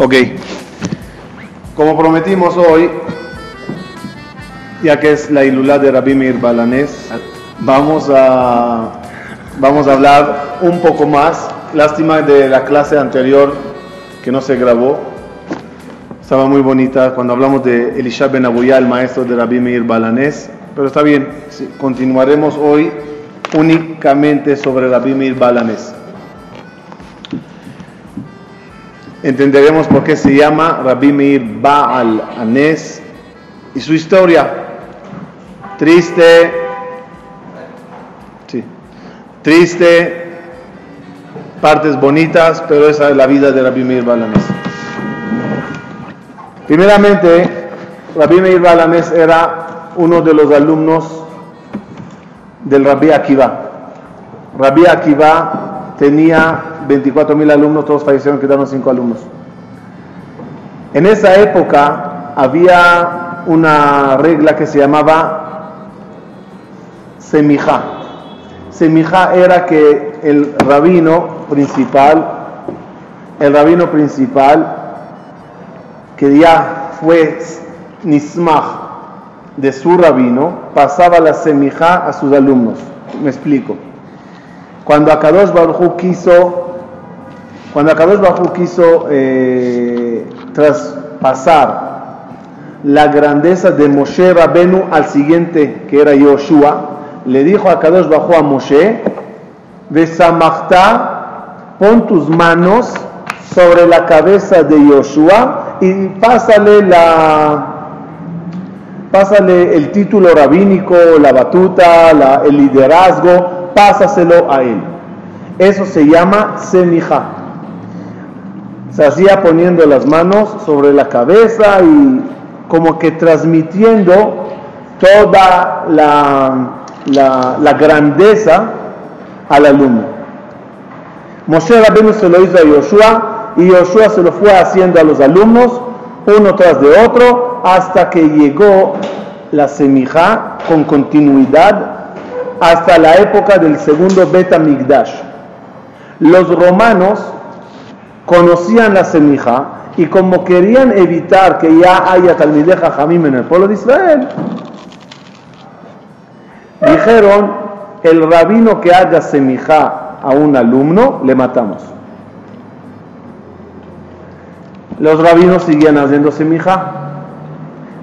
Ok. Como prometimos hoy, ya que es la ilulá de Rabbi Meir Balanés, vamos a, vamos a hablar un poco más. Lástima de la clase anterior que no se grabó. Estaba muy bonita cuando hablamos de Elisha Ben Abuyá, el maestro de Rabbi Meir Balanés. Pero está bien, continuaremos hoy únicamente sobre Rabbi Meir Balanés. Entenderemos por qué se llama Rabbi Meir Baal Anés y su historia. Triste, sí, triste, partes bonitas, pero esa es la vida de Rabbi Meir Baal Anés. Primeramente, Rabbi Meir Baal Anés era uno de los alumnos del Rabbi Akiva. Rabbi Akiva tenía 24 mil alumnos, todos fallecieron, quedaron 5 alumnos. En esa época había una regla que se llamaba semija. Semija era que el rabino principal, el rabino principal, que ya fue nismach de su rabino, pasaba la semija a sus alumnos. Me explico. Cuando Akadosh Baruj quiso cuando Akadosh Bajú quiso eh, traspasar la grandeza de Moshe Rabenu al siguiente, que era Yoshua, le dijo a Kadosh Bajú a Moshe, Besamachta, pon tus manos sobre la cabeza de Yoshua y pásale la pásale el título rabínico, la batuta, el liderazgo, pásaselo a él. Eso se llama semija se hacía poniendo las manos sobre la cabeza y como que transmitiendo toda la, la, grandeza al alumno. Moshe Rabbeinu se lo hizo a Yoshua y Yoshua se lo fue haciendo a los alumnos, uno tras de otro, hasta que llegó la semija con continuidad hasta la época del segundo Beta Migdash. Los romanos conocían la semija y como querían evitar que ya haya talmideja jamim en el pueblo de Israel, dijeron, el rabino que haga semija a un alumno, le matamos. Los rabinos seguían haciendo semija.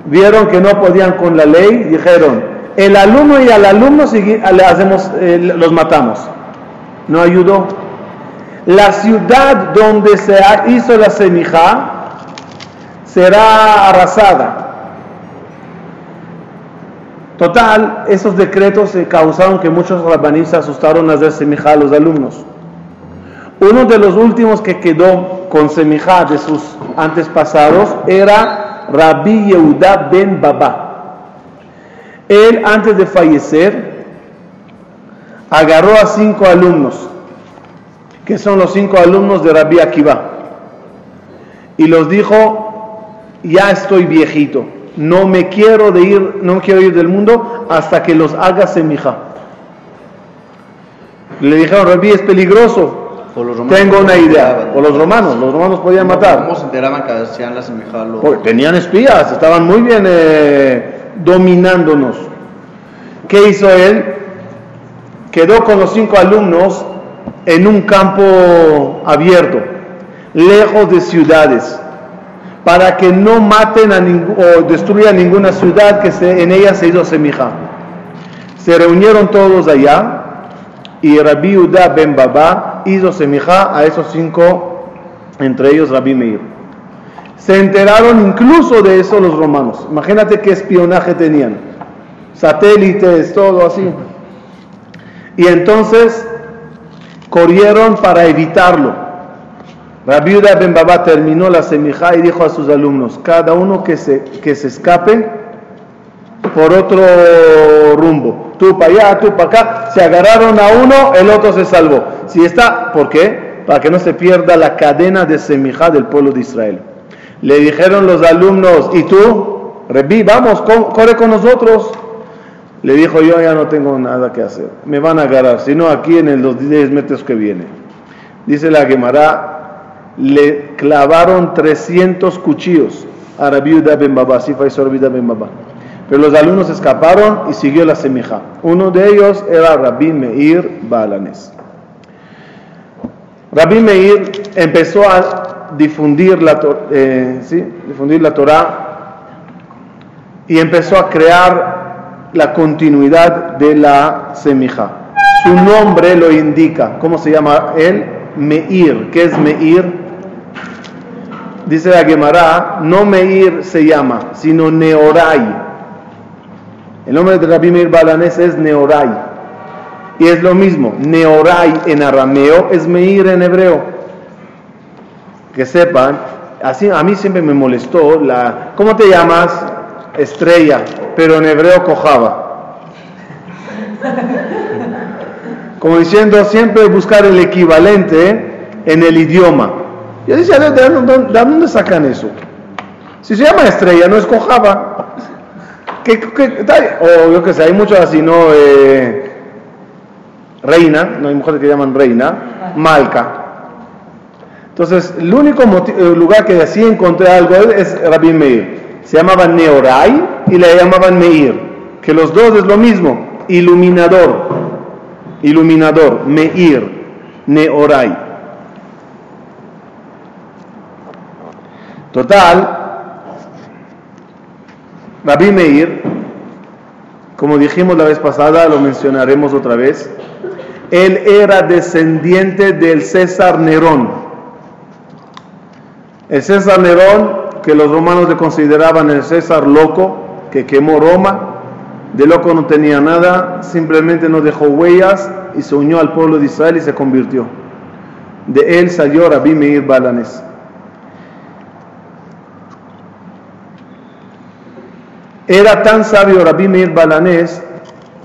Vieron que no podían con la ley, dijeron, el alumno y al alumno le hacemos, eh, los matamos. No ayudó la ciudad donde se hizo la semija será arrasada. Total, esos decretos causaron que muchos rabaníes se asustaron a hacer semija a los alumnos. Uno de los últimos que quedó con semija de sus antepasados era Rabbi Yehuda ben Baba. Él, antes de fallecer, agarró a cinco alumnos que son los cinco alumnos de Rabbi Akiva. Y los dijo, ya estoy viejito, no me quiero de ir, no quiero ir del mundo hasta que los haga semija. Le dijeron, Rabbi, es peligroso. Tengo una idea. O los romanos, los romanos podían matar. ¿Cómo se enteraban que hacían la semija? tenían espías, estaban muy bien eh, dominándonos. ¿Qué hizo él? Quedó con los cinco alumnos en un campo abierto, lejos de ciudades, para que no maten a o destruyan ninguna ciudad que en ella se hizo semija. Se reunieron todos allá y Rabbi Uda ben Baba hizo semija a esos cinco, entre ellos Rabbi Meir. Se enteraron incluso de eso los romanos. Imagínate qué espionaje tenían. Satélites, todo así. Y entonces corrieron para evitarlo. La viuda Ben Baba terminó la semija y dijo a sus alumnos, cada uno que se, que se escape por otro rumbo. Tú para allá, tú para acá. Se agarraron a uno, el otro se salvó. Si está, ¿por qué? Para que no se pierda la cadena de semija del pueblo de Israel. Le dijeron los alumnos, ¿y tú? Reví, vamos, corre con nosotros. Le dijo, yo ya no tengo nada que hacer, me van a agarrar, sino aquí en los 10 metros que viene. Dice la Gemara, le clavaron 300 cuchillos a Ben Baba, así fue Ben. Pero los alumnos escaparon y siguió la semija. Uno de ellos era Rabbi Meir Balanes. Rabbi Meir empezó a difundir la, eh, difundir la Torah y empezó a crear la continuidad de la semija. Su nombre lo indica. ¿Cómo se llama él? Meir. ¿Qué es Meir? Dice la Gemara, no Meir se llama, sino Neorai. El nombre de Rabbi Meir Balanés es Neorai. Y es lo mismo, Neorai en arameo es Meir en hebreo. Que sepan, así a mí siempre me molestó la ¿Cómo te llamas? Estrella, pero en hebreo cojaba. Como diciendo siempre buscar el equivalente en el idioma. Yo decía, ¿de dónde, sacan eso? Si se llama estrella, no escojaba. ¿Qué, o yo que sé, hay muchos así, ¿no? Eh, reina, no hay mujeres que llaman reina, Malca. Entonces, el único lugar que así encontré algo es Rabbi Meir. Se llamaban Neorai y le llamaban Meir, que los dos es lo mismo, iluminador, iluminador, Meir, Neorai. Total, Rabbi Meir, como dijimos la vez pasada, lo mencionaremos otra vez, él era descendiente del César Nerón. El César Nerón, que los romanos le consideraban el César loco, que quemó Roma, de loco no tenía nada, simplemente no dejó huellas y se unió al pueblo de Israel y se convirtió. De él salió Rabbi Meir Balanes. Era tan sabio Rabbi Meir Balanés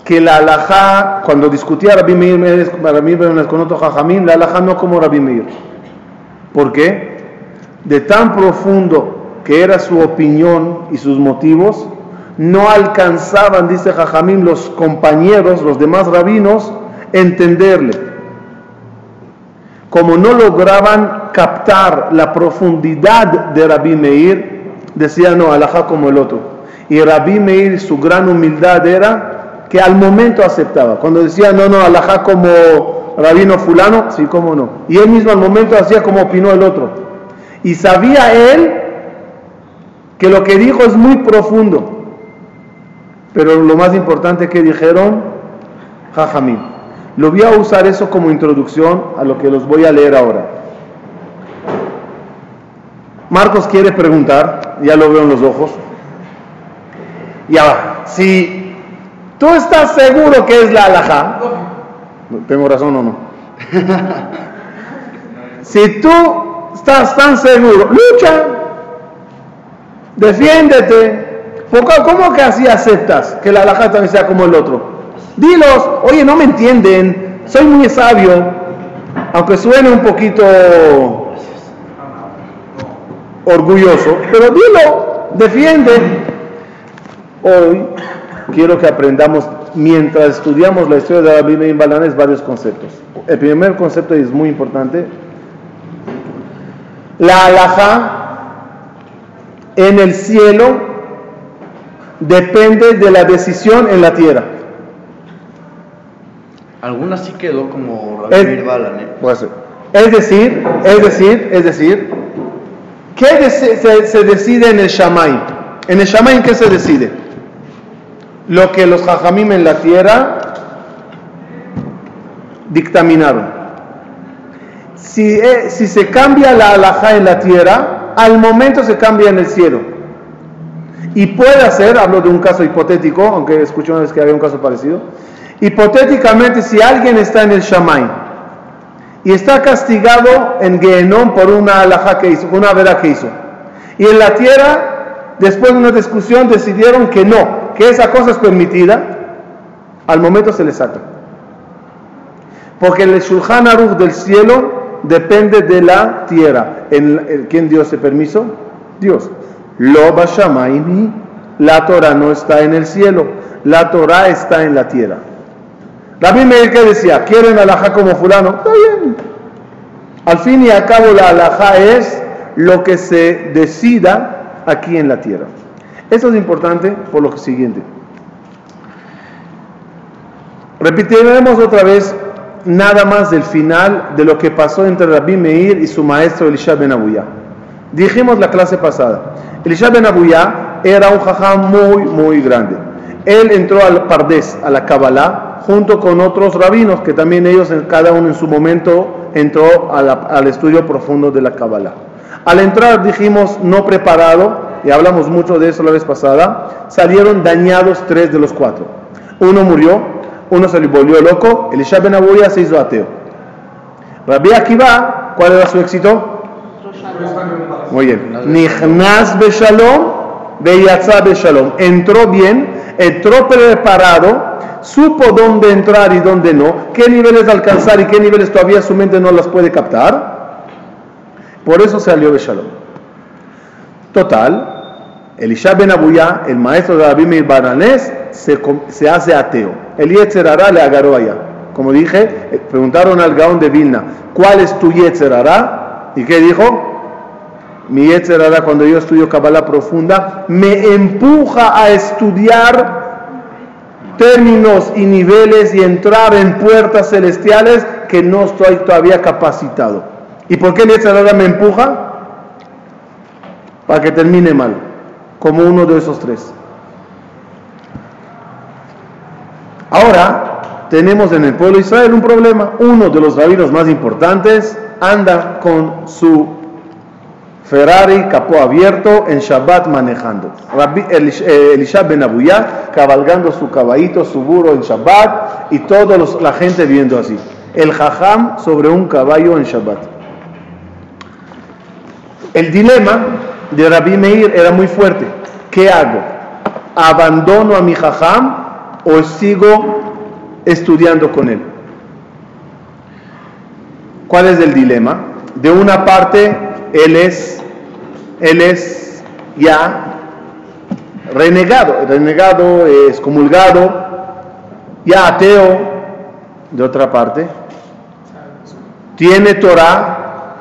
que la alajá, cuando discutía Rabbi Meir, Rabbi Meir con otro jajamín, la alajá no como Rabbi Meir. ¿Por qué? De tan profundo que era su opinión y sus motivos, no alcanzaban, dice Jajamín, los compañeros, los demás rabinos, entenderle. Como no lograban captar la profundidad de Rabbi Meir, decía no, alajá como el otro. Y Rabbi Meir, su gran humildad era que al momento aceptaba. Cuando decía, no, no, alajá como rabino fulano, sí, cómo no. Y él mismo al momento hacía como opinó el otro. Y sabía él que lo que dijo es muy profundo. Pero lo más importante que dijeron, jajamín. Lo voy a usar eso como introducción a lo que los voy a leer ahora. Marcos quiere preguntar, ya lo veo en los ojos. Y ahora, si tú estás seguro que es la alhaja, ¿tengo razón o no? si tú estás tan seguro, lucha, defiéndete. ¿Cómo que así aceptas que la alhaja también sea como el otro? Dilos, oye, no me entienden, soy muy sabio, aunque suene un poquito orgulloso, pero dilo, defiende. Hoy quiero que aprendamos, mientras estudiamos la historia de la Biblia en Balanes, varios conceptos. El primer concepto es muy importante. La alhaja en el cielo depende de la decisión en la tierra. Algunas sí quedó como Rabbi Balanes. Es decir, es decir, es decir, ¿qué se, se, decide en el Shamay? En el Shamay, ¿qué se decide? lo que los jajamim en la tierra dictaminaron. Si, eh, si se cambia la alhaja en la tierra, al momento se cambia en el cielo. Y puede ser, hablo de un caso hipotético, aunque escuché una vez que había un caso parecido, hipotéticamente si alguien está en el Shamay y está castigado en Gehenom por una alhaja que hizo, una vera que hizo, y en la tierra, después de una discusión, decidieron que no, que esa cosa es permitida, al momento se le saca. Porque el Shulchan Aruch del cielo depende de la tierra. ¿En, ¿Quién dio ese permiso? Dios. Lo Bashamaimi, la Torah no está en el cielo, la Torah está en la tierra. David Meir que decía, ¿quieren alajá como fulano? Está bien. Al fin y al cabo la alajá es lo que se decida aquí en la tierra. Eso es importante por lo siguiente. Repetiremos otra vez nada más del final de lo que pasó entre Rabbi Meir y su maestro Elisha ben Abuya. Dijimos la clase pasada, Elisha ben Abuya era un jajam muy, muy grande. Él entró al Pardes, a la Kabbalah, junto con otros rabinos que también ellos, cada uno en su momento, entró al estudio profundo de la Kabbalah. Al entrar, dijimos, no preparado, y hablamos mucho de eso la vez pasada, salieron dañados tres de los cuatro. Uno murió, uno se volvió loco, Elisha ben Abuya se hizo ateo. Rabbi Akiva, ¿cuál era su éxito? Muy bien. Nichnas beshalom, beyatza beshalom. Entró bien, entró preparado, supo dónde entrar y dónde no, qué niveles alcanzar y qué niveles todavía su mente no las puede captar. Por eso salió beshalom. Total, Elisha ben Abuya, el maestro de Abimir Baranés, se, hace ateo. El Yetzerara le agarró allá. Como dije, eh, preguntaron al Gaón de Vilna, ¿cuál es tu Yetzerara? ¿Y qué dijo? Mi Yetzerara, cuando yo estudio Kabbalah profunda, me empuja a estudiar términos y niveles y entrar en puertas celestiales que no estoy todavía capacitado. ¿Y por qué el Yetzerara me empuja? Para que termine mal como uno de esos tres. Ahora tenemos en el pueblo de Israel un problema. Uno de los rabinos más importantes anda con su Ferrari capó abierto en Shabbat manejando. Rabbi eh, Elisha ben Abuyá cabalgando su caballito, su burro en Shabbat y toda la gente viendo así. El jajam sobre un caballo en Shabbat. El dilema de Rabbi Meir era muy fuerte. ¿Qué hago? ¿Abandono a mi jajam o sigo estudiando con él? ¿Cuál es el dilema? De una parte, él es, él es ya renegado, renegado, excomulgado, ya ateo. De otra parte, tiene Torah,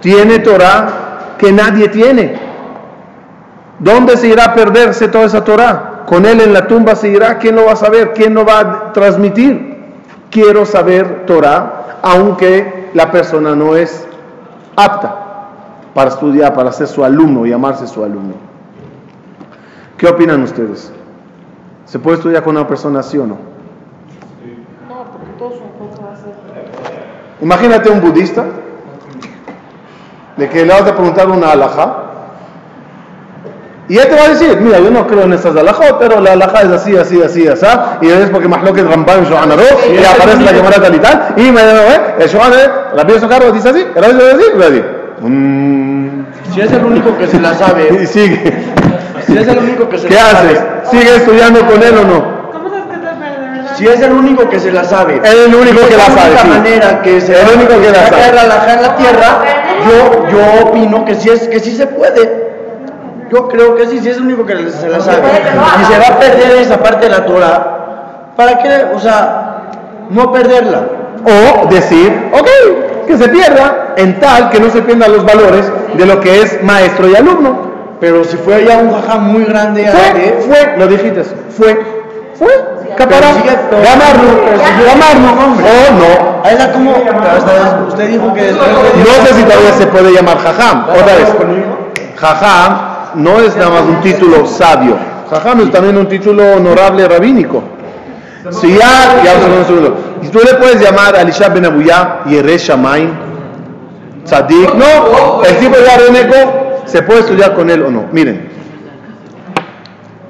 tiene Torah que nadie tiene. ¿Dónde se irá a perderse toda esa Torah? Con él en la tumba se irá, ¿quién lo va a saber? ¿Quién lo va a transmitir? Quiero saber Torah, aunque la persona no es apta para estudiar, para ser su alumno, llamarse su alumno. ¿Qué opinan ustedes? ¿Se puede estudiar con una persona así o no? No, porque todos son Imagínate un budista, de que le vas a preguntar una alhaja, y él te va a decir, mira, yo no creo en estas alajot, pero la alajá es así, así, así, así, y es porque Mahloket Ramban Shohan y aparece la llamada tal y tal, y me dice, el Shohan la pieza cargo dice así, el dice así, y así. Mm. Si es el único que se la sabe. Y sigue. Si es el único que se ¿Qué la haces? ¿Sigue estudiando con él o no? Si es el único que se la sabe. Es el único que la sabe. De la manera que se el único que la sabe. en la tierra, yo, yo opino que sí, es, que sí se puede. Yo creo que sí, sí es el único que se la sabe. Y se va a perder esa parte de la Torah. ¿Para qué? O sea, no perderla. O decir, ok, que se pierda en tal que no se pierdan los valores de lo que es maestro y alumno. Pero si fue ya un jajá muy grande, fue, fue, lo dijiste, fue, fue, capará, gamarlo, gamarlo, o no. Ahí como, usted dijo que No sé si todavía se puede llamar jajam, otra vez. Jajam no es nada más un título sabio. Jajam es también un título honorable rabínico. Si ya, ya. Y tú le puedes llamar a Elisha ben Abuyá, Yere Shamaim, Tzadik. No, el tipo ya renego, se puede estudiar con él o no. Miren,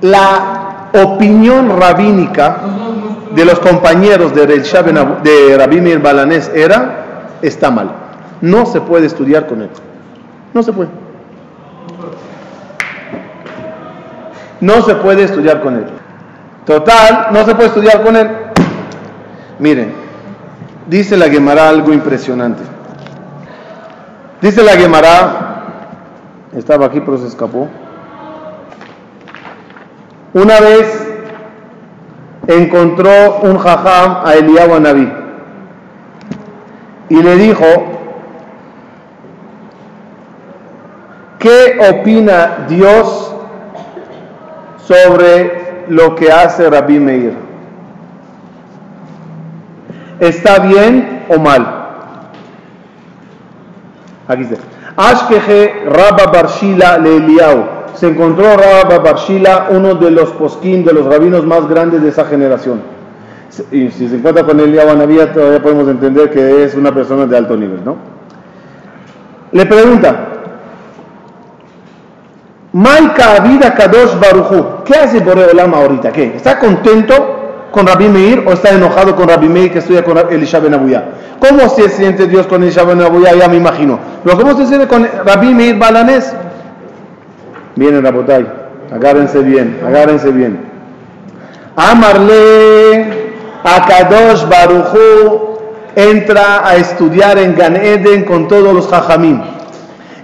la opinión rabínica de los compañeros de, de Rabbi Mir Balanés era, está mal. No se puede estudiar con él. No se puede. no se puede estudiar con él. Total, no se puede estudiar con él. Miren, dice la Gemara algo impresionante. Dice la Gemara, estaba aquí pero se escapó. Una vez encontró un jajam a Eliyahu Anabí y le dijo, ¿qué opina Dios sobre lo que hace Rabí Meir? ¿Está bien o mal? Aquí está. Ashkeje Rabba Barshila le Eliyahu. Se encontró Rabba Barshila, uno de los posquín, de los rabinos más grandes de esa generación. Y si se encuentra con Eliau Anabía, todavía podemos entender que es una persona de alto nivel, ¿no? Le pregunta, Maika Vida Kadosh Baruchu, ¿qué hace Boreolam ahorita? ¿Qué? ¿Está contento con Rabbi Meir o está enojado con Rabbi Meir que estudia con Elisha Ben Abuya? ¿Cómo se siente Dios con Elisha Ben Abuya? Ya me imagino. ¿cómo se siente con Rabbi Meir Balanés? Viene Rabotay, agárrense bien, agárrense bien. Amarle a Kadosh Baruchu entra a estudiar en Gan Eden con todos los Jajamim.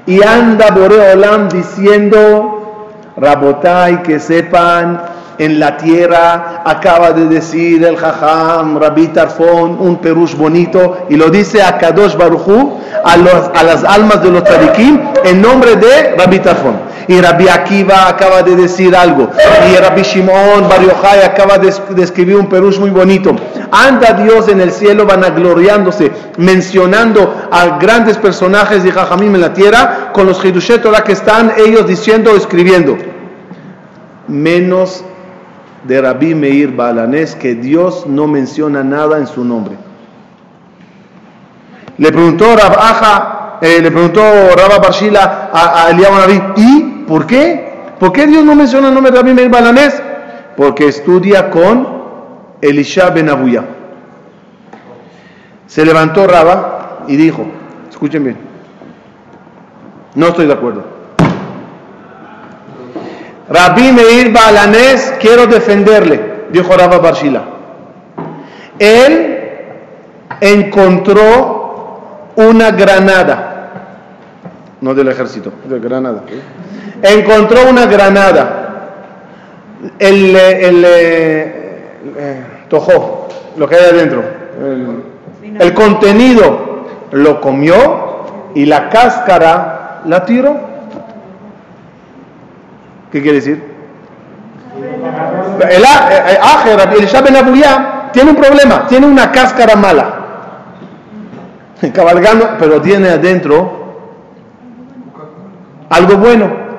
Y anda Boreolam diciendo, Rabotai, que sepan en la tierra, acaba de decir el Jajam, Rabbi Tarfon, un perush bonito, y lo dice a Kadosh Baruchu, a, las almas de los tzadikim, en nombre de Rabbi Tarfon. Y Rabbi Akiva acaba de decir algo, y Rabbi Shimon Bar Yochai acaba de, escribir un perush muy bonito. Anda Dios en el cielo vanagloriándose, mencionando a grandes personajes de Jajamim en la tierra, con los Hidushet que están ellos diciendo o escribiendo. Menos de Rabbi Meir Balanés que Dios no menciona nada en su nombre. Le preguntó Rab Aja, eh, le preguntó Rabba Barshila a, a ¿y por qué? ¿Por qué Dios no menciona el nombre de Rabbi Meir Balanés? Porque estudia con Elisha Ben Abuya. Se levantó Rabba y dijo, escuchen bien, no estoy de acuerdo. Rabbi Meir Balanés, quiero defenderle, dijo Rabba Barshila. Él encontró una granada, no del ejército, de granada. Encontró una granada. El, el, el, tojó, lo que hay adentro, el, el contenido lo comió y la cáscara la tiró. ¿Qué quiere decir? El Ajer, el Abuyá, tiene un problema, tiene una cáscara mala. Cabalgando, pero tiene adentro algo bueno.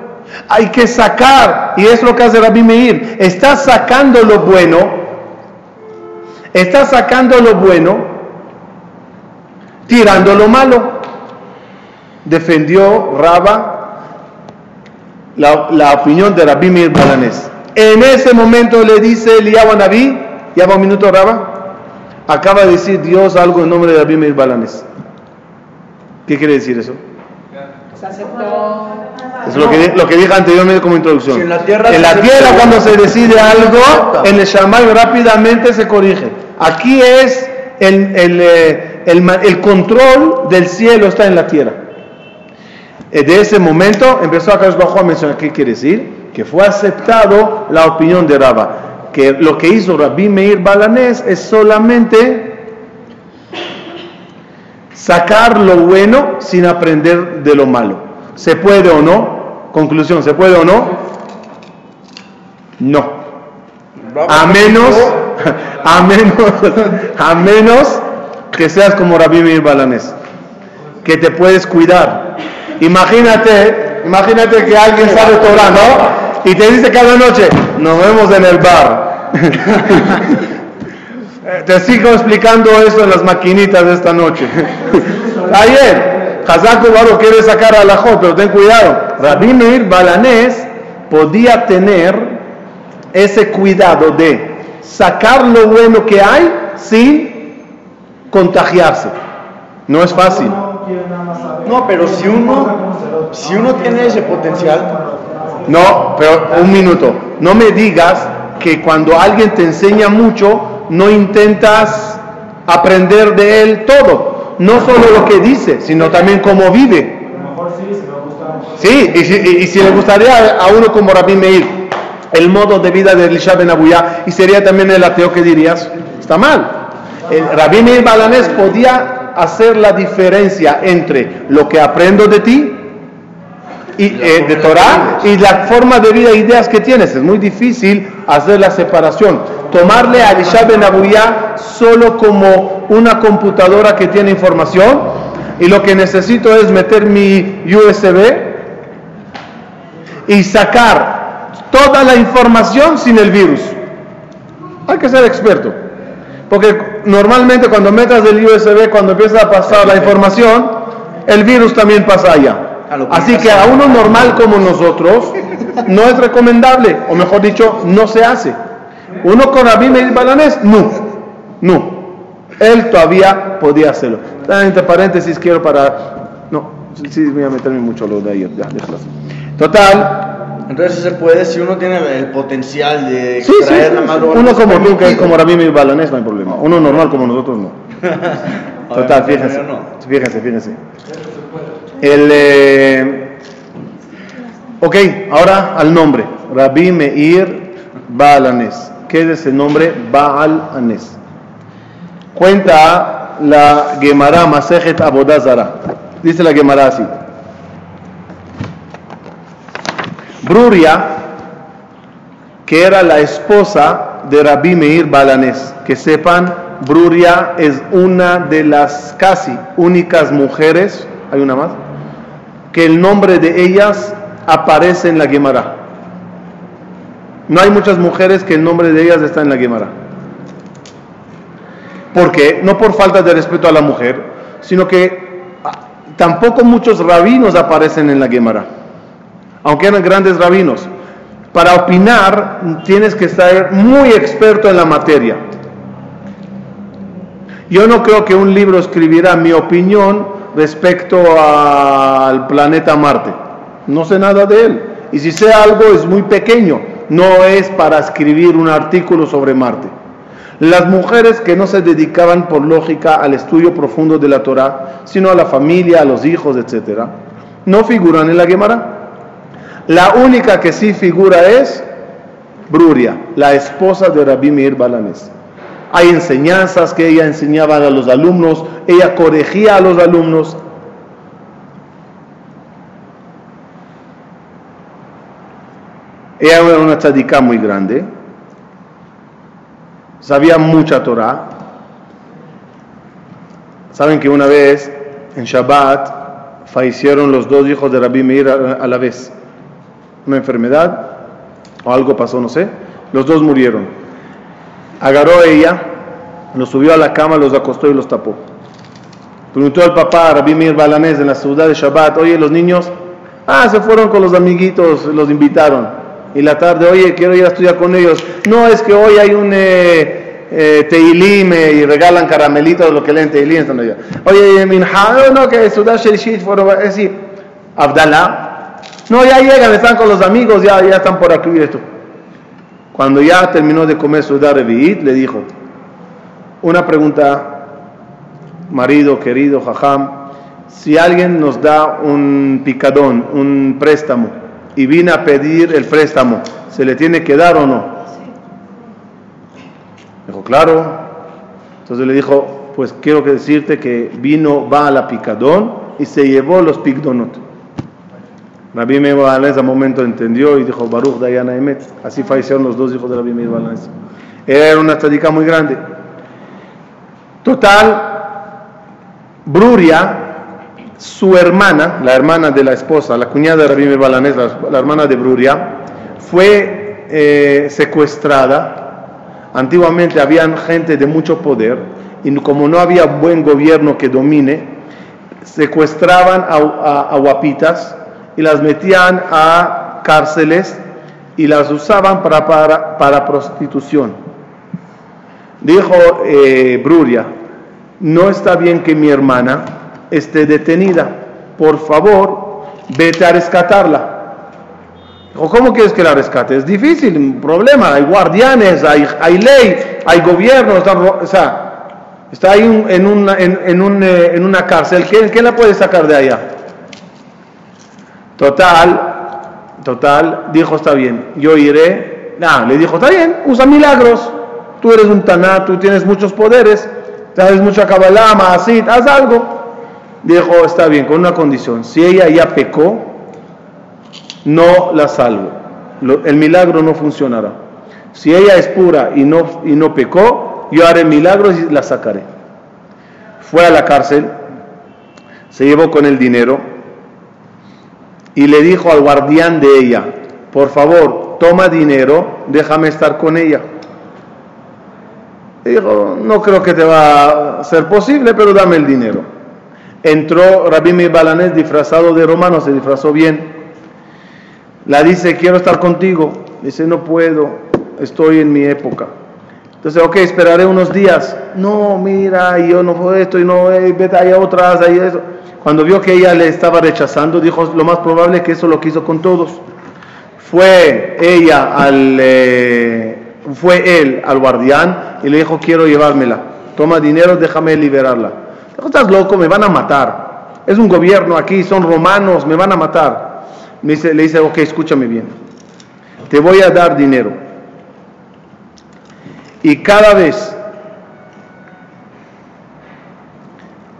Hay que sacar, y es lo que hace Rabbi Meir, está sacando lo bueno, está sacando lo bueno, tirando lo malo. Defendió Raba la, la opinión de Rabbi Meir Balanés. En ese momento le dice Eliyahu Naví, ya va un minuto Raba, acaba de decir Dios algo en nombre de Rabbi Meir Balanés. ¿Qué quiere decir eso? Se aceptó. Es lo que, lo que dije anteriormente como introducción. Si en la tierra en la tierra cuando se decide algo, en el Shammai rápidamente se corrige. Aquí es el, el, eh, el control del cielo está en la tierra. De ese momento empezó a Hu a mencionar qué quiere decir, que fue aceptado la opinión de Rabba, que lo que hizo Rabbi Meir Balanés es solamente sacar lo bueno sin aprender de lo malo. ¿Se puede o no? Conclusión, ¿se puede o no? No. A menos, a menos, a menos que seas como Rabbi Meir Balanés, que te puedes cuidar. Imagínate, imagínate que alguien Torah, ¿no? Y te dice cada noche, nos vemos en el bar. Te sigo explicando eso en las maquinitas de esta noche. Ayer, Hazako Baro quiere sacar a la pero ten cuidado. Rabbi Meir Balanés podía tener ese cuidado de sacar lo bueno que hay sin contagiarse. No es fácil. No, pero si uno, si uno tiene ese potencial, No, pero un minuto. No me digas que cuando alguien te enseña mucho, no intentas aprender de él todo. No solo lo que dice, sino también cómo vive. Sí, y si, y- y si le gustaría a uno como Rabbi Meir el modo de vida de Elisha Ben Abuyá, y sería también el ateo que dirías, está mal. El Rabbi Meir Balanés podía hacer la diferencia entre lo que aprendo de ti y, eh, de Torah y la forma de vida, ideas que tienes. Es muy difícil hacer la separación. Tomarle a Elisha Ben Abuya solo como una computadora que tiene información y lo que necesito es meter mi USB y sacar toda la información sin el virus. Hay que ser experto. Porque normalmente cuando metas el USB, cuando empieza a pasar la información, el virus también pasa allá. Así que a uno normal como nosotros no es recomendable, o mejor dicho, no se hace. Uno con Rabbi Meir Balanés, no, no. Él todavía podía hacerlo. Entre paréntesis quiero para... No, sí, voy a meterme mucho lo de ahí, ya, déjalo. Total. Entonces se puede si uno tiene el potencial de sí, sí, Uno como tú, que como Rabbi Meir Balanés, no hay problema. Uno normal como nosotros, no. Total, fíjense. Fíjense, fíjense. El, eh, ok, ahora al nombre. Rabbi Meir Baalanes. ¿Qué es ese nombre? Baal Anes. Cuenta la Gemara Masejet Abodazara. Dice la Gemara así. Bruria, que era la esposa de Rabbi Meir Balanés. Que sepan, Bruria es una de las casi únicas mujeres, hay una más, que el nombre de ellas aparece en la Gemara. No hay muchas mujeres que el nombre de ellas está en la Gemara. ¿Por qué? No por falta de respeto a la mujer, sino que tampoco muchos rabinos aparecen en la Gemara, aunque eran grandes rabinos. Para opinar tienes que estar muy experto en la materia. Yo no creo que un libro escribiera mi opinión respecto al planeta Marte. No sé nada de él. Y si sé algo es muy pequeño. No es para escribir un artículo sobre Marte. Las mujeres que no se dedicaban por lógica al estudio profundo de la Torah, sino a la familia, a los hijos, etc., no figuran en la Gemara. La única que sí figura es Bruria, la esposa de Rabbi Meir Balanes. Hay enseñanzas que ella enseñaba a los alumnos, ella corregía a los alumnos. Ella era una tzadika muy grande, sabía mucha Torah. Saben que una vez en Shabbat fallecieron los dos hijos de Rabbi Meir a la vez. Una enfermedad o algo pasó, no sé. Los dos murieron agarró a ella, los subió a la cama, los acostó y los tapó. Preguntó al papá, Rabbi Mir Balanés, en la ciudad de Shabbat, oye, los niños, ah, se fueron con los amiguitos, los invitaron. Y la tarde, oye, quiero ir a estudiar con ellos. No, es que hoy hay un eh, eh eh, y regalan caramelitos, lo que leen teilim. Oye, Minha, no, que Ciudad Shelishit fueron, es decir, Abdalá. No, ya llegan, están con los amigos, ya, ya están por aquí esto. Cuando ya terminó de comer su Revit, le dijo, una pregunta, marido, querido, jajam, si alguien nos da un picadón, un préstamo, y viene a pedir el préstamo, ¿se le tiene que dar o no? Dijo, claro. Entonces le dijo, pues quiero decirte que vino, va a la picadón y se llevó los picdonot. Rabbi Meir ese momento entendió y dijo, Baruch Dayana Emet. Así fallecieron los dos hijos de Rabbi Meir Era una estadística muy grande. Total, Bruria, su hermana, la hermana de la esposa, la cuñada de Rabbi Meir la, hermana de Bruria, fue eh, secuestrada. Antiguamente habían gente de mucho poder y como no había buen gobierno que domine, secuestraban a guapitas y las metían a cárceles y las usaban para, para, prostitución. Dijo eh, Bruria, no está bien que mi hermana esté detenida, por favor, vete a rescatarla. Dijo, ¿cómo quieres que la rescate? Es difícil, un problema, hay guardianes, hay, hay ley, hay gobierno, está, o sea, está ahí en una, en, en, eh, en una cárcel, ¿Quién, ¿quién la puede sacar de allá? Total, total, dijo, está bien, yo iré. No, le dijo, está bien, usa milagros. Tú eres un taná, tú tienes muchos poderes, sabes mucha Kabbalah, así, haz algo. Dijo, está bien, con una condición. Si ella ya pecó, no la salvo. el milagro no funcionará. Si ella es pura y no, y no pecó, yo haré milagros y la sacaré. Fue a la cárcel, se llevó con el dinero y le dijo al guardián de ella, por favor, toma dinero, déjame estar con ella. Dijo, no creo que te va a ser posible, pero dame el dinero. Entró Rabbi Meir Balanés disfrazado de romano, se disfrazó bien. La dice, quiero estar contigo. Dice, no puedo, estoy en mi época. Entonces, ok, esperaré unos días. No, mira, yo no fue esto y no, eh, vete ahí otras, ahí eso. Cuando vio que ella le estaba rechazando, dijo, lo más probable es que eso lo quiso con todos. Fue ella al... Eh, fue él al guardián y le dijo, quiero llevármela. Toma dinero, déjame liberarla. estás loco, me van a matar. Es un gobierno aquí, son romanos, me van a matar. Me dice, le dice, ok, escúchame bien. Te voy a dar dinero. Y cada vez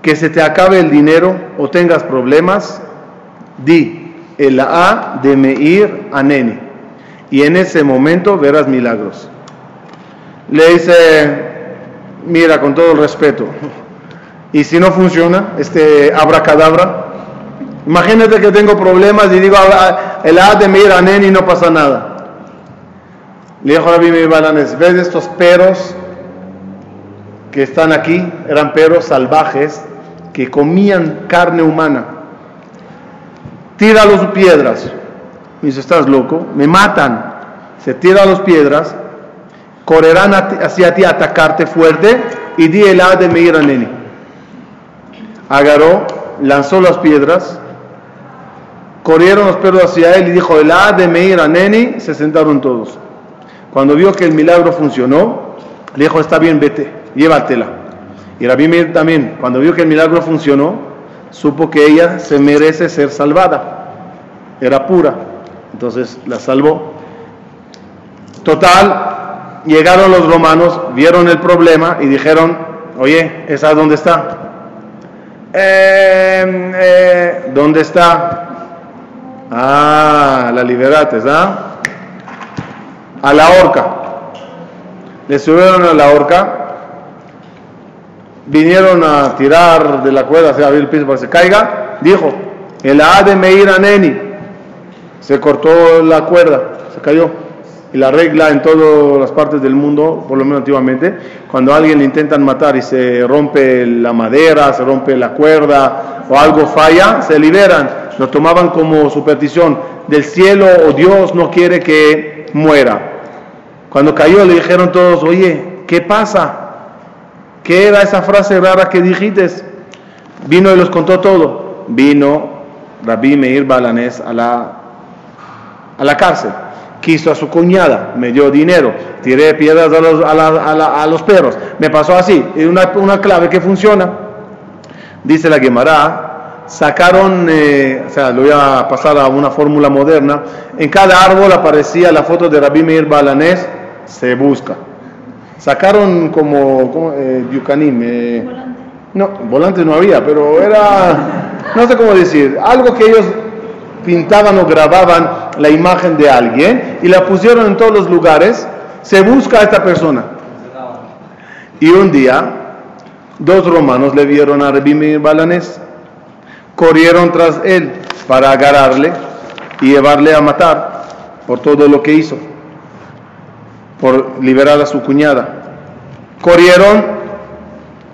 que se te acabe el dinero o tengas problemas, di el A de Meir a Neni. Y en ese momento verás milagros le dice, mira, con todo el respeto, y si no funciona, este abracadabra, imagínate que tengo problemas y digo, el A de mira, y no pasa nada. Le dijo a Rabbi Balanes, ¿ves estos peros que están aquí? Eran peros salvajes que comían carne humana. Tira los piedras. Me dice, ¿estás loco? Me matan. Se tira las piedras correrán hacia ti a atacarte fuerte y di el de Meir a Neni. Agarró, lanzó las piedras, corrieron los perros hacia él y dijo el de Meir a Neni, se sentaron todos. Cuando vio que el milagro funcionó, le dijo, está bien, vete, llévatela. Y Meir también, cuando vio que el milagro funcionó, supo que ella se merece ser salvada. Era pura. Entonces la salvó. Total, llegaron los romanos, vieron el problema y dijeron, oye, ¿esa dónde está? Eh, eh, ¿Dónde está? Ah, la liberates, ¿ah? A la horca. Le subieron a la horca, vinieron a tirar de la cuerda, se abrió el piso para que se caiga. Dijo, el de Meir a Neni. Se cortó la cuerda, se cayó y la regla en todas las partes del mundo, por lo menos antiguamente, cuando alguien le intentan matar y se rompe la madera, se rompe la cuerda o algo falla, se liberan. Lo tomaban como superstición del cielo o Dios no quiere que muera. Cuando cayó le dijeron todos, oye, ¿qué pasa? ¿Qué era esa frase rara que dijiste? Vino y los contó todo. Vino Rabbi Meir Balanés a la, a la cárcel quiso a su cuñada, me dio dinero, tiré piedras a los, a, los perros, me pasó así, y una, una, clave que funciona. Dice la Gemara, sacaron, eh, o sea, lo voy a pasar a una fórmula moderna, en cada árbol aparecía la foto de Rabbi Meir Balanés, se busca. Sacaron como, como eh, eh, no, volantes no había, pero era, no sé cómo decir, algo que ellos pintaban o grababan la imagen de alguien y la pusieron en todos los lugares, se busca a esta persona. Y un día, dos romanos le vieron a Rebimir Balanés, corrieron tras él para agarrarle y llevarle a matar por todo lo que hizo, por liberar a su cuñada. Corrieron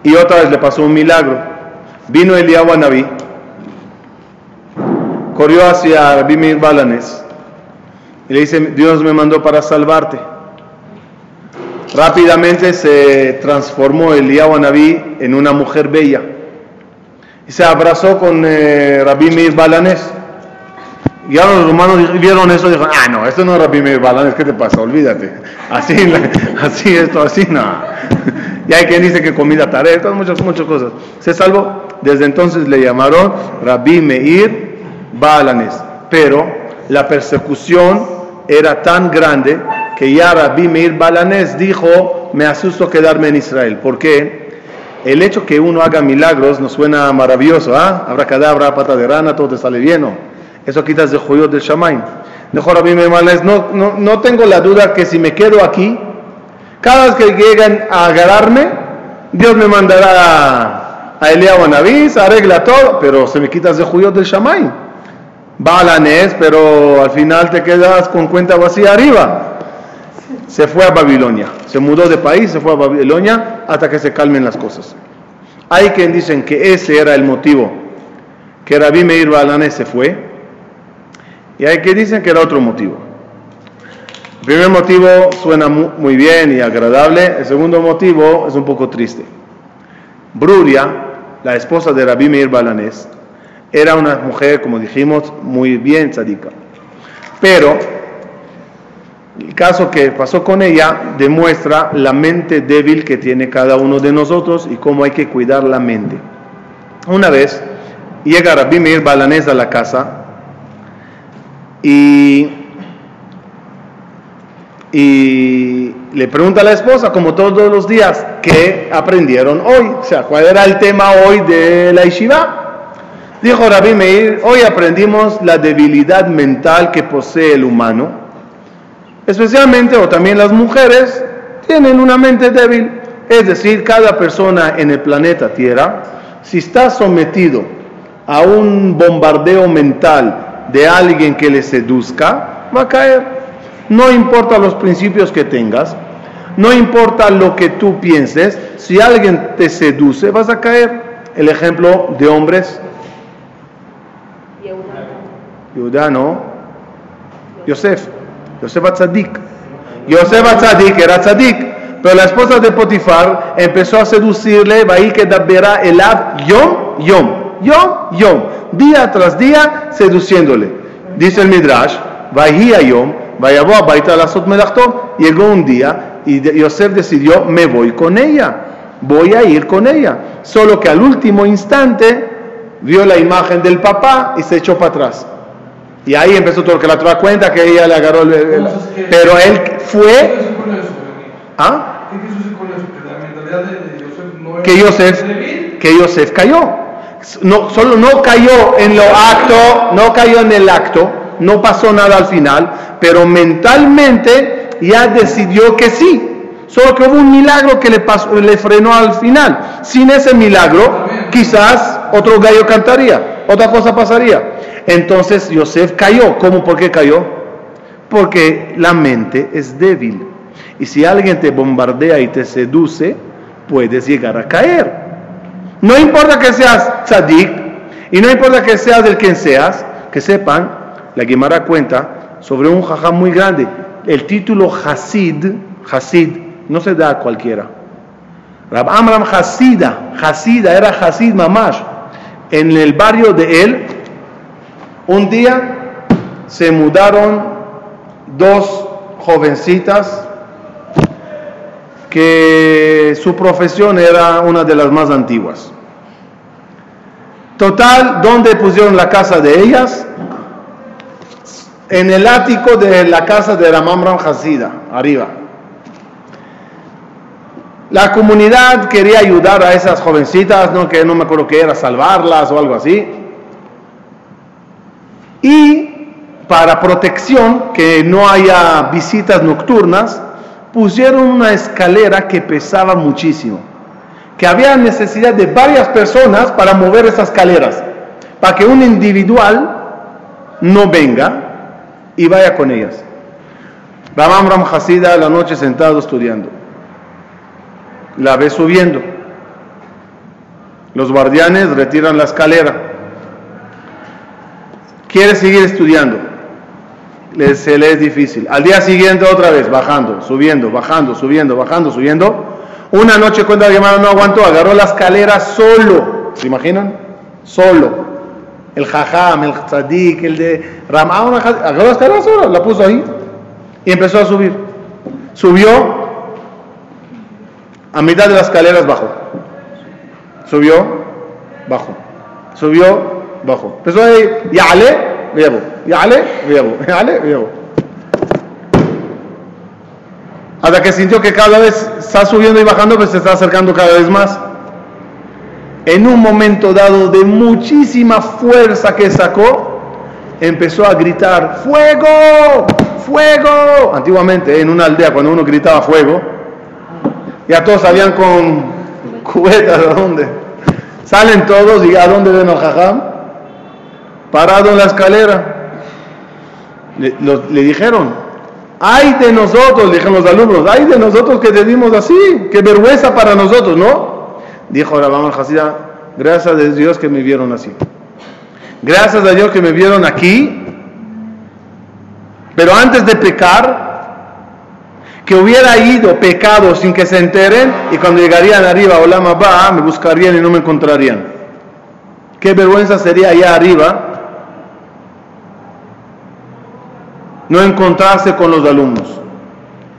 y otra vez le pasó un milagro. Vino Eliyahu a Naví corrió hacia Bimir Balanes y le dice, Dios me mandó para salvarte. Rápidamente se transformó Eliyahu Anabí en una mujer bella y se abrazó con eh, Rabbi Meir Balanes. Y ahora los romanos vieron eso y dijeron, ah, no, esto no es Rabbi Meir Balanes, ¿qué te pasa? Olvídate. Así, así esto, así, no. y hay quien dice que comida tareta, muchas, muchas cosas. Se salvó. Desde entonces le llamaron Rabbi Meir Balanes. Pero la persecución era tan grande que ya Rabbi Meir Balanes dijo, me asusto quedarme en Israel. ¿Por qué? El hecho que uno haga milagros nos suena maravilloso, ¿ah? Habrá cadabra, pata de rana, todo te sale bien. Eso quitas de Juyot del Shamaim. Mejor a mí me no, no, no tengo la duda que si me quedo aquí, cada vez que lleguen a agarrarme, Dios me mandará a Eliab a arregla todo, pero se me quitas de Juyot del Shamaim. Va a la NES, pero al final te quedas con cuenta vacía arriba. Se fue a Babilonia, se mudó de país, se fue a Babilonia hasta que se calmen las cosas. Hay quien dicen que ese era el motivo que Rabbi Meir Balanés se fue, y hay quien dicen que era otro motivo. El primer motivo suena muy bien y agradable, el segundo motivo es un poco triste. Bruria, la esposa de Rabbi Meir Balanés, era una mujer, como dijimos, muy bien tzadika. Pero el caso que pasó con ella demuestra la mente débil que tiene cada uno de nosotros y cómo hay que cuidar la mente. Una vez llega Rabbi Meir Balanés a la casa y, y le pregunta a la esposa, como todos los días, ¿qué aprendieron hoy? O sea, ¿cuál era el tema hoy de la Yeshiva? Dijo Rabbi Meir, hoy aprendimos la debilidad mental que posee el humano, especialmente o también las mujeres tienen una mente débil, es decir, cada persona en el planeta Tierra, si está sometido a un bombardeo mental de alguien que le seduzca, va a caer. No importa los principios que tengas, no importa lo que tú pienses, si alguien te seduce, vas a caer. El ejemplo de hombres Yehuda no. Yosef. Yosef Atzadik. Yosef Atzadik era Tzadik. Pero la esposa de Potifar empezó a seducirle, va que verá el ab yom, yom, yom, yom, día tras día seduciéndole. Dice el Midrash, a yom, la Llegó un día y Yosef decidió, me voy con ella, voy a ir con ella. Solo que al último instante vio la imagen del papá y se echó para atrás. Y ahí empezó todo, que la otra cuenta que ella le agarró el... pero él fue... ¿Ah? Que Yosef, que Yosef cayó. No, solo no cayó en lo acto, no cayó en el acto, no pasó nada al final, pero mentalmente ya decidió que sí. Solo que hubo un milagro que le, pasó, le frenó al final. Sin ese milagro, quizás otro gallo cantaría, otra cosa pasaría. Entonces Yosef cayó. ¿Cómo? ¿Por qué cayó? Porque la mente es débil. Y si alguien te bombardea y te seduce, puedes llegar a caer. No importa que seas tzadik y no importa que seas del quien seas, que sepan, la Gemara cuenta sobre un jajá muy grande. El título Hasid, Hasid, no se da a cualquiera. Rab Amram Hasida, Hasida era Hasid Mamash. En el barrio de él un día se mudaron dos jovencitas que su profesión era una de las más antiguas. Total, ¿dónde pusieron la casa de ellas? En el ático de la casa de la Mamran Hasida, arriba. La comunidad quería ayudar a esas jovencitas, no que no me acuerdo qué era, salvarlas o algo así. Y para protección, que no haya visitas nocturnas, pusieron una escalera que pesaba muchísimo. Que había necesidad de varias personas para mover esas escaleras. Para que un individual no venga y vaya con ellas. Ramam Ram Hasida la noche sentado estudiando. La ve subiendo. Los guardianes retiran la escalera quiere seguir estudiando. Se le es difícil. Al día siguiente otra vez, bajando, subiendo, bajando, subiendo, bajando, subiendo. Una noche cuando la hermano no aguantó, agarró la escalera solo. ¿Se imaginan? Solo. El jajam, el tzadik, el de Ramá, agarró la escalera solo, la puso ahí y empezó a subir. Subió, a mitad de las escaleras bajó. Subió, bajó. Subió, bajo. Empezó ahí, yale, Hasta que sintió que cada vez está subiendo y bajando, pues se está acercando cada vez más. En un momento dado de muchísima fuerza que sacó, empezó a gritar, fuego, fuego. Antiguamente en una aldea cuando uno gritaba fuego, ya todos salían con cubetas, ¿a dónde? Salen todos y ¿a dónde ven a Jajam? Parado en la escalera. Le, dijeron, ay de nosotros, dijeron los alumnos, ay de nosotros que te dimos así, qué vergüenza para nosotros, ¿no? Dijo Rabban Hasida, gracias a Dios que me vieron así. Gracias a Dios que me vieron aquí. Pero antes de pecar, que hubiera ido pecado sin que se enteren y cuando llegarían arriba, Olama va, me buscarían y no me encontrarían. Qué vergüenza sería allá arriba no encontrarse con los alumnos.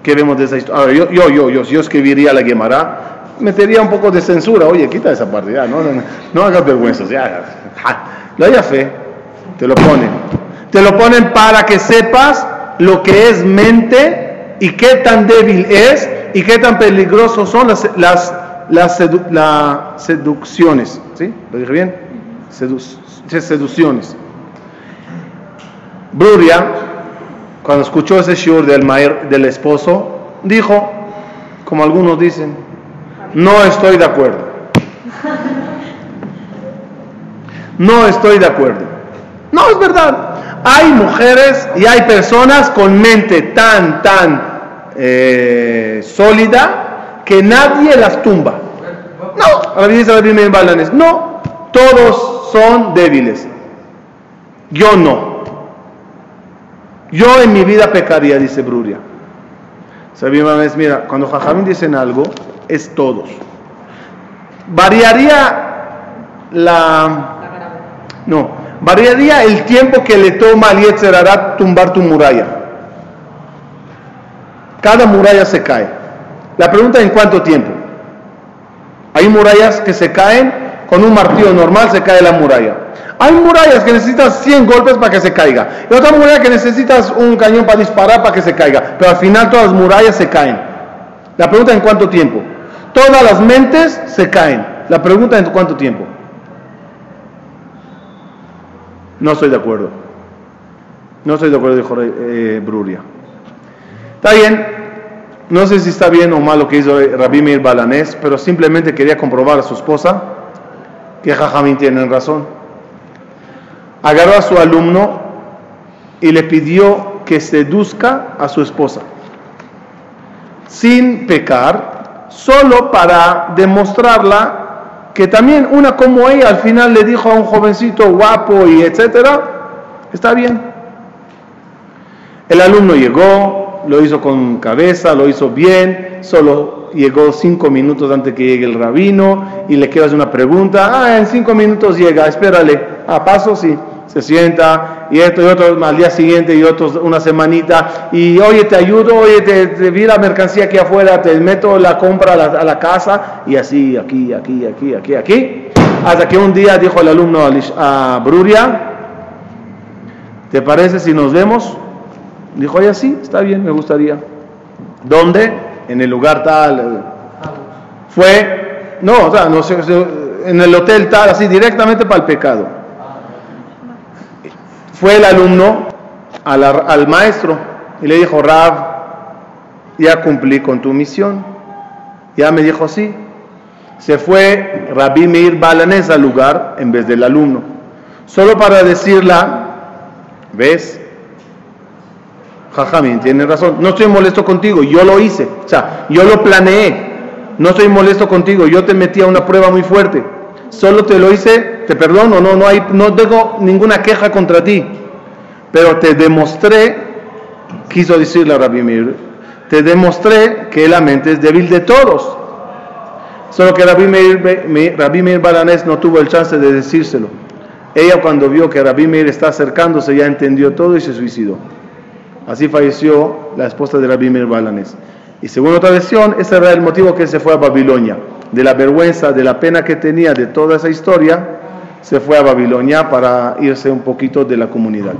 ¿Qué vemos de esa historia? yo, yo, yo, yo, si yo escribiría la Gemara, metería un poco de censura. Oye, quita esa parte, ya, no, no, hagas vergüenzas, ya. No haya fe, te lo ponen. Te lo ponen para que sepas lo que es mente y qué tan débil es y qué tan peligrosos son las, las, las, seducciones. ¿Sí? ¿Lo dije bien? seducciones. Bruria, cuando escuchó ese shur del, del esposo, dijo, como algunos dicen, no estoy de acuerdo. No estoy de acuerdo. No, es verdad. Hay mujeres y hay personas con mente tan, tan eh, sólida que nadie las tumba. No, no, todos son débiles. Yo no. Yo en mi vida pecaría, dice Bruria. Sabimos, mira, cuando Jajamín dicen algo, es todos. Variaría la... No, variaría el tiempo que le toma al Yetzerarat tumbar tu muralla. Cada muralla se cae. La pregunta es en cuánto tiempo. Hay murallas que se caen, con un martillo normal se cae la muralla. Hay murallas que necesitas 100 golpes para que se caiga. Y otra muralla que necesitas un cañón para disparar para que se caiga. Pero al final todas las murallas se caen. La pregunta en cuánto tiempo. Todas las mentes se caen. La pregunta en cuánto tiempo. No estoy de acuerdo. No estoy de acuerdo, dijo eh, Bruria. Está bien. No sé si está bien o mal lo que hizo Rabbi Meir Balanés, pero simplemente quería comprobar a su esposa que Jajamín tiene razón. Agarró a su alumno y le pidió que seduzca a su esposa sin pecar, solo para demostrarla que también una como ella al final le dijo a un jovencito guapo y etcétera, está bien. El alumno llegó, lo hizo con cabeza, lo hizo bien, solo llegó cinco minutos antes que llegue el rabino y le quedas una pregunta, ah, en cinco minutos llega, espérale, a paso sí se sienta y esto y otro al día siguiente y otros una semanita y oye te ayudo, oye te, vi la mercancía aquí afuera, te meto la compra a la, casa y así aquí, aquí, aquí, aquí, aquí. Hasta que un día dijo el alumno a, Bruria, ¿te parece si nos vemos? Dijo, oye, sí, está bien, me gustaría. ¿Dónde? En el lugar tal. Fue, no, o sea, no sé, en el hotel tal, así directamente para el pecado. Fue el alumno al, maestro y le dijo, Rab, ya cumplí con tu misión. Ya me dijo, sí. Se fue Rabbi Meir Balanés al lugar en vez del alumno. Solo para decirla, ¿ves? Jajamín, tiene razón. No estoy molesto contigo, yo lo hice. O sea, yo lo planeé. No estoy molesto contigo, yo te metí a una prueba muy fuerte solo te lo hice, te perdono, no, no, hay, no tengo ninguna queja contra ti, pero te demostré, quiso decirle a Rabbi Mir, te demostré que la mente es débil de todos. Solo que Rabbi Mir, Rabbi Mir Balanés no tuvo el chance de decírselo. Ella cuando vio que Rabbi Mir está acercándose ya entendió todo y se suicidó. Así falleció la esposa de Rabbi Mir Balanés. Y según otra versión, ese era el motivo que se fue a Babilonia de la vergüenza, de la pena que tenía de toda esa historia, se fue a Babilonia para irse un poquito de la comunidad.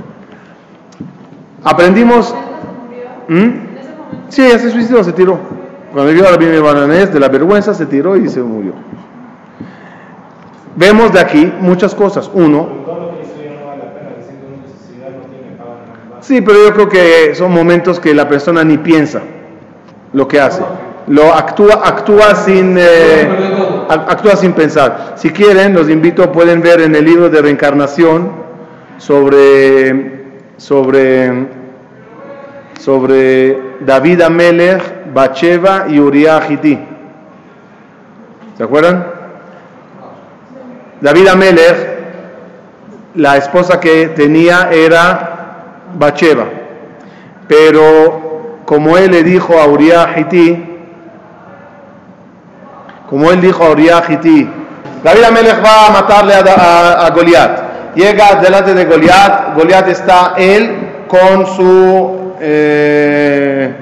Aprendimos... ¿Mm? Sí, ese suicidio se tiró. Cuando vio a la Bananés de la vergüenza, se tiró y se murió. Vemos de aquí muchas cosas. Uno, Sí, pero yo creo que son momentos que la persona ni piensa lo que hace. Lo actúa, actúa sin, eh, actúa sin pensar. Si quieren, los invito, pueden ver en el libro de reencarnación sobre, sobre, sobre David Amelech, Bacheva y Uriah Hiti. ¿Se acuerdan? David Amelech, la esposa que tenía era Bacheva, pero como él le dijo a Uriah Hiti, como él dijo a Uriah Hiti, David Amelech va a matarle a, Goliat. Llega delante de Goliat, Goliat está él con su eh,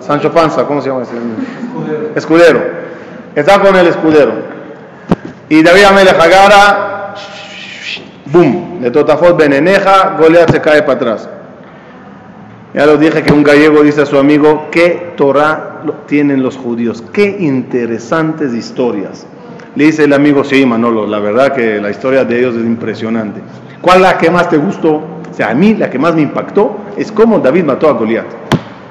Sancho Panza, ¿cómo se llama ese? Escudero. escudero. Está con el escudero. Y David Amelech agarra, boom, le totafot beneneja, Goliat se cae para atrás. Ya lo dije que un gallego dice a su amigo, ¿qué Torah tienen los judíos? Qué interesantes historias. Le dice el amigo, sí, Manolo, la verdad que la historia de ellos es impresionante. ¿Cuál la que más te gustó? O sea, a mí la que más me impactó es cómo David mató a Goliat.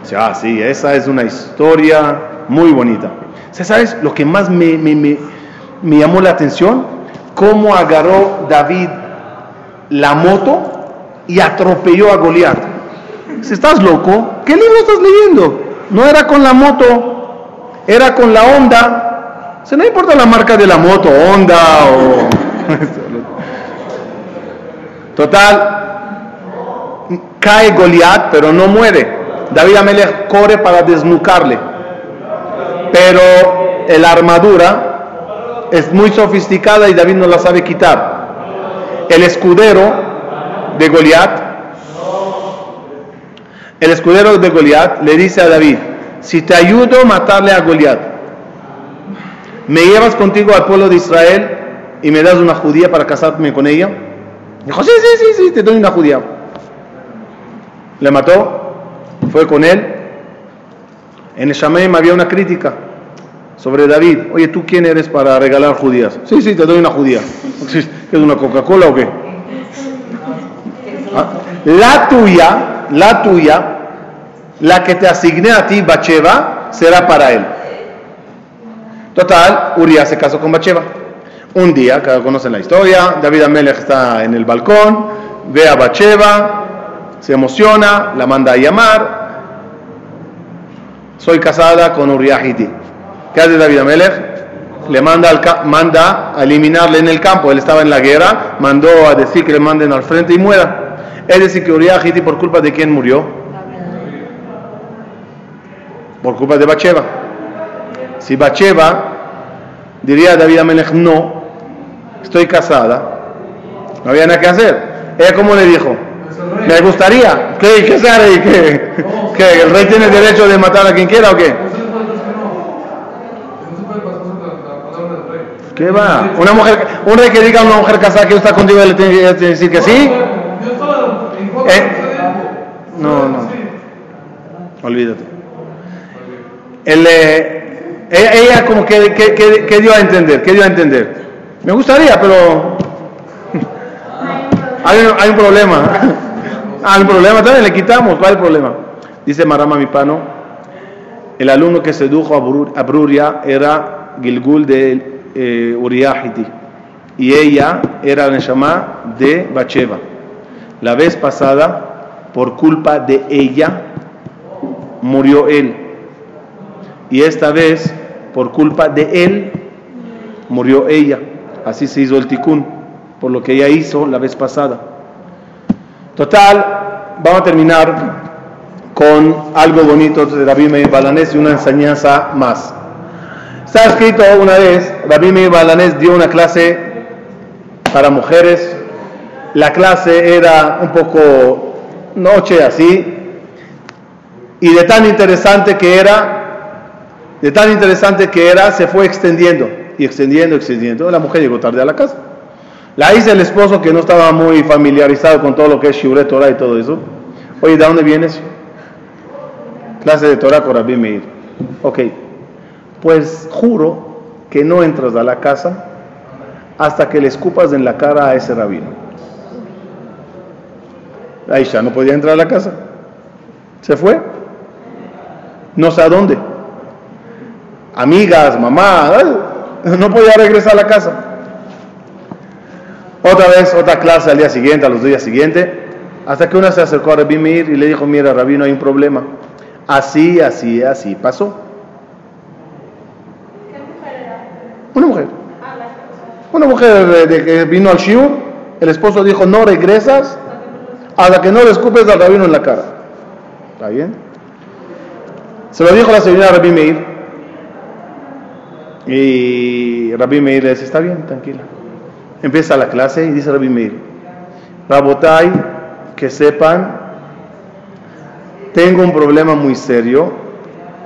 O sea, ah, sí, esa es una historia muy bonita. ¿sabes lo que más me, me, me, me llamó la atención? Cómo agarró David la moto y atropelló a Goliat. Si estás loco, ¿qué libro estás leyendo? No era con la moto, era con la Honda. O no importa la marca de la moto, Honda o... Total, cae Goliat, pero no muere. David Amelech corre para desnucarle. Pero la armadura es muy sofisticada y David no la sabe quitar. El escudero de Goliat el escudero de Goliat le dice a David, si te ayudo a matarle a Goliat, ¿me llevas contigo al pueblo de Israel y me das una judía para casarme con ella? Dijo, sí, sí, sí, sí, te doy una judía. Le mató, fue con él. En el Shamaim había una crítica sobre David. Oye, ¿tú quién eres para regalar judías? Sí, sí, te doy una judía. ¿Es una Coca-Cola o qué? ¿Ah? La tuya, la tuya, la que te asigné a ti, Bacheva, será para él. Total, Uriah se casó con Bacheva. Un día, cada conocen la historia, David Amelech está en el balcón, ve a Bacheva, se emociona, la manda a llamar. Soy casada con Uriah Hiti. ¿Qué hace David Amelech? Le manda, al, manda a eliminarle en el campo. Él estaba en la guerra, mandó a decir que le manden al frente y muera. Es decir, que Uriah Hiti, por culpa de quién murió? por culpa de Bacheva. Si Bacheva diría a David Amelech, no, estoy casada, no había nada que hacer. Ella como le dijo, me gustaría, ¿qué, qué? ¿Qué, ¿Qué, ¿El rey tiene derecho de matar a quien quiera o qué? ¿Qué va? Una mujer, un rey que diga a una mujer casada que está contigo le tiene que decir que sí. ¿Eh? No, no. Olvídate. Eh, ella como que, que, dio a entender, que dio a entender. Me gustaría, pero hay, un problema. hay un problema, también le quitamos, ¿cuál es el problema? Dice Marama Mipano, el alumno que sedujo a, Bruria era Gilgul de eh, Uriahiti y ella era la Neshama de Bacheva. La vez pasada, por culpa de ella, murió él y esta vez, por culpa de él, murió ella. Así se hizo el ticún, por lo que ella hizo la vez pasada. Total, vamos a terminar con algo bonito de Rabbi Meir Balanés y una enseñanza más. Está escrito una vez, Rabbi Meir Balanés dio una clase para mujeres. La clase era un poco noche así, y de tan interesante que era, de tan interesante que era, se fue extendiendo y extendiendo, extendiendo. La mujer llegó tarde a la casa. La dice el esposo que no estaba muy familiarizado con todo lo que es Shiure Torah y todo eso. Oye, ¿de dónde vienes? Clase de Torah con Rabbi Meir. Ok, pues juro que no entras a la casa hasta que le escupas en la cara a ese rabino. Aisha no podía entrar a la casa. Se fue. No sé a dónde. Amigas, mamá, no podía regresar a la casa. Otra vez, otra clase al día siguiente, a los días siguientes, hasta que una se acercó a Rabbi y le dijo, mira, Rabbi, no hay un problema. Así, así, así pasó. Una mujer. Una mujer de que vino al shiur, el esposo dijo, no regresas hasta que no le escupes al rabino en la cara. ¿Está bien? Se lo dijo la señora Rabbi Meir. Y Rabbi Meir le dice, está bien, tranquila. Empieza la clase y dice Rabbi Meir, Rabotai, que sepan, tengo un problema muy serio,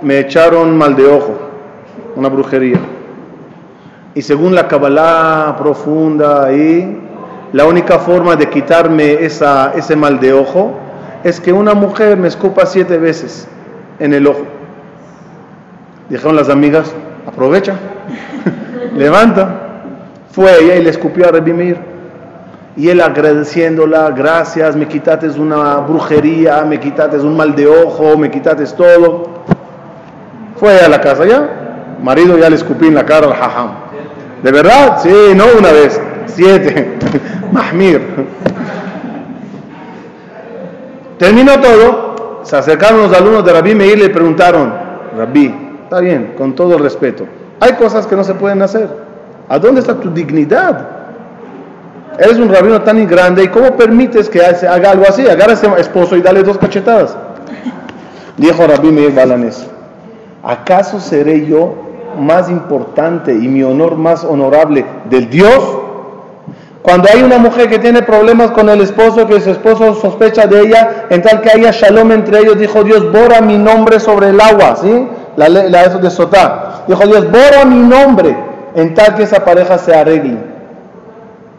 me echaron mal de ojo, una brujería. Y según la Kabbalah profunda ahí, la única forma de quitarme esa, ese mal de ojo es que una mujer me escupa siete veces en el ojo. Dijeron las amigas, aprovecha, levanta. Fue ella y le escupió a Rebimir. Y él agradeciéndola, gracias, me quitaste una brujería, me quitaste un mal de ojo, me quitaste todo. Fue a la casa ya, marido ya le escupí en la cara al jajam. ¿De verdad? Sí, no una vez, siete. Mahmir. Terminó todo, se acercaron los alumnos de Rabí Meir y le preguntaron, Rabí, está bien, con todo respeto, hay cosas que no se pueden hacer. ¿A dónde está tu dignidad? Eres un rabino tan grande y ¿cómo permites que haga algo así? Agarra ese esposo y dale dos cachetadas. Dijo Rabí Meir Balanés, ¿acaso seré yo más importante y mi honor más honorable del Dios. Cuando hay una mujer que tiene problemas con el esposo, que su esposo sospecha de ella, en tal que haya shalom entre ellos, dijo Dios, borra mi nombre sobre el agua, ¿sí? La, la eso de Sotá. Dijo Dios, borra mi nombre, en tal que esa pareja se arregle.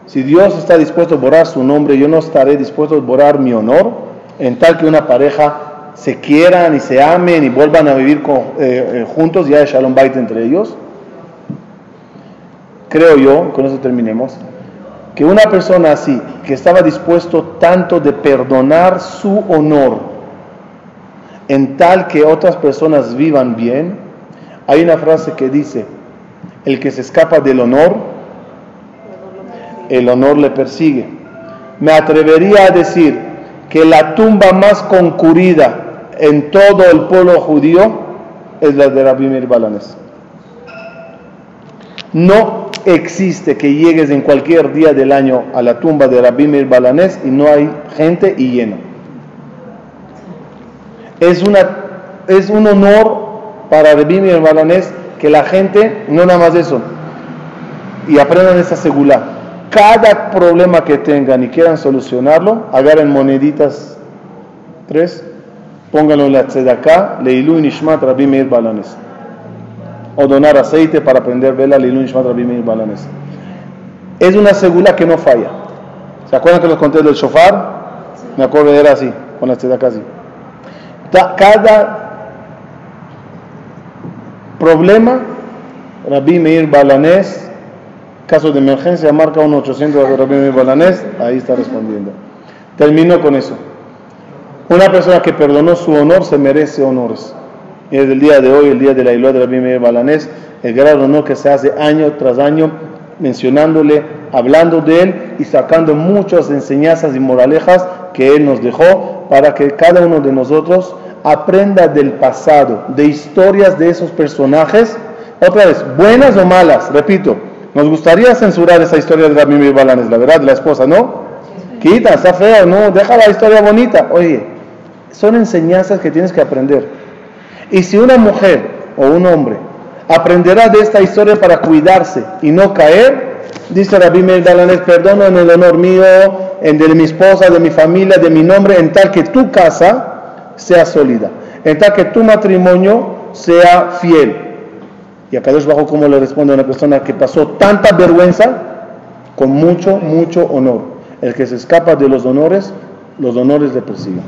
Si Dios está dispuesto a borrar su nombre, yo no estaré dispuesto a borrar mi honor, en tal que una pareja se quieran y se amen y vuelvan a vivir eh, eh, juntos y haya Shalom Bait entre ellos. Creo yo, con eso terminemos, que una persona así, que estaba dispuesto tanto de perdonar su honor en tal que otras personas vivan bien, hay una frase que dice, el que se escapa del honor, el honor le persigue. Me atrevería a decir que la tumba más concurrida en todo el pueblo judío es la de Rabbi Meir Balanes. No existe que llegues en cualquier día del año a la tumba de Rabbi Meir Balanés y no hay gente y lleno. Es, una, es un honor para Rabbi Meir Balanés que la gente, no nada más eso, y aprendan esa segula. Cada problema que tengan y quieran solucionarlo, agarren moneditas, tres, pónganlo en la tzedaká, leilu nishmat Rabbi Meir Balanes. O donar aceite para prender vela, leilu nishmat Rabbi Meir Balanes. Es una segula que no falla. ¿Se acuerdan que los conté del shofar? Me acuerdo era así, con la tzedaká así. Cada problema, Rabbi Meir Balanés, caso de emergencia, marca 1-800 de Rabbi Meir Balanés, ahí está respondiendo. Termino con eso. Una persona que perdonó su honor se merece honores. Y desde el día de hoy, el día de la Ilua de Rabbi Meir Balanés, el gran honor que se hace año tras año mencionándole, hablando de él y sacando muchas enseñanzas y moralejas que él nos dejó para que cada uno de nosotros aprenda del pasado, de historias de esos personajes, otra vez, buenas o malas, repito, nos gustaría censurar esa historia de Rabbi Meir Balanes, la verdad, la esposa, ¿no? Quita, está fea, no, deja la historia bonita. Oye, son enseñanzas que tienes que aprender. Y si una mujer o un hombre aprenderá de esta historia para cuidarse y no caer, dice Rabbi Meir Dalanes, perdono en el honor mío, en de mi esposa, de mi familia, de mi nombre, en tal que tu casa sea sólida, en tal que tu matrimonio sea fiel. Y acá Dios bajo cómo le responde a una persona que pasó tanta vergüenza con mucho, mucho honor. El que se escapa de los honores, los honores le persiguen.